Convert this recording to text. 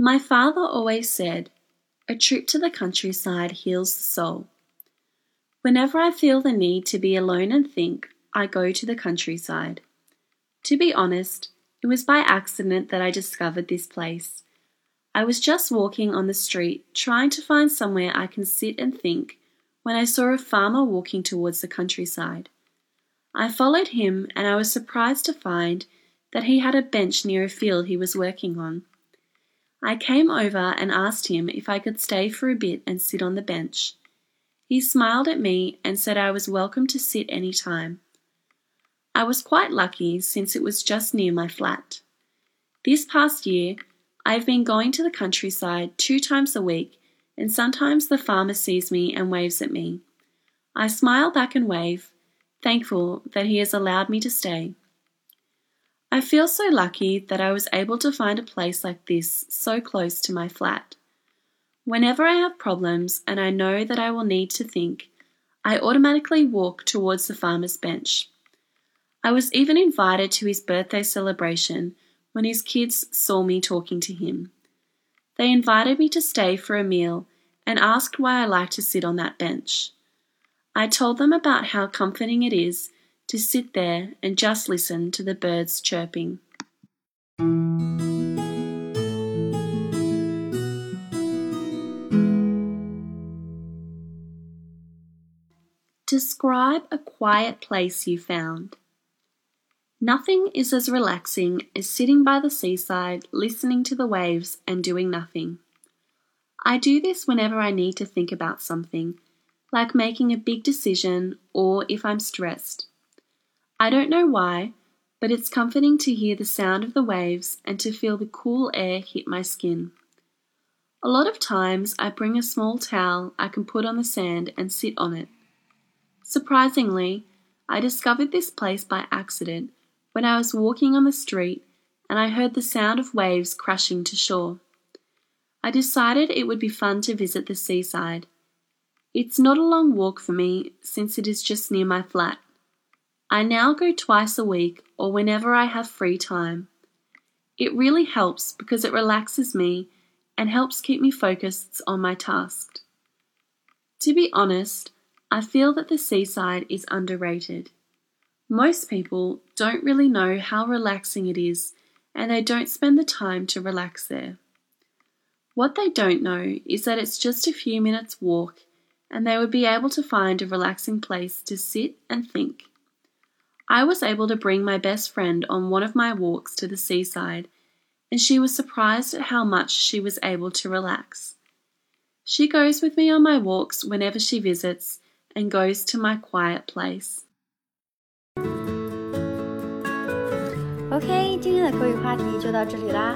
My father always said, a trip to the countryside heals the soul. Whenever I feel the need to be alone and think, I go to the countryside. To be honest, it was by accident that I discovered this place. I was just walking on the street, trying to find somewhere I can sit and think, when I saw a farmer walking towards the countryside. I followed him, and I was surprised to find that he had a bench near a field he was working on. I came over and asked him if I could stay for a bit and sit on the bench. He smiled at me and said I was welcome to sit any time. I was quite lucky since it was just near my flat. This past year, I have been going to the countryside two times a week, and sometimes the farmer sees me and waves at me. I smile back and wave, thankful that he has allowed me to stay. I feel so lucky that I was able to find a place like this so close to my flat. Whenever I have problems and I know that I will need to think, I automatically walk towards the farmer's bench. I was even invited to his birthday celebration when his kids saw me talking to him. They invited me to stay for a meal and asked why I like to sit on that bench. I told them about how comforting it is to sit there and just listen to the birds chirping. Describe a quiet place you found. Nothing is as relaxing as sitting by the seaside, listening to the waves, and doing nothing. I do this whenever I need to think about something, like making a big decision or if I'm stressed. I don't know why, but it's comforting to hear the sound of the waves and to feel the cool air hit my skin. A lot of times I bring a small towel I can put on the sand and sit on it. Surprisingly, I discovered this place by accident when I was walking on the street and I heard the sound of waves crashing to shore. I decided it would be fun to visit the seaside. It's not a long walk for me since it is just near my flat. I now go twice a week or whenever I have free time. It really helps because it relaxes me and helps keep me focused on my task. To be honest, I feel that the seaside is underrated. Most people don't really know how relaxing it is and they don't spend the time to relax there. What they don't know is that it's just a few minutes' walk and they would be able to find a relaxing place to sit and think. I was able to bring my best friend on one of my walks to the seaside, and she was surprised at how much she was able to relax. She goes with me on my walks whenever she visits and goes to my quiet place. OK，今天的口语话题就到这里啦。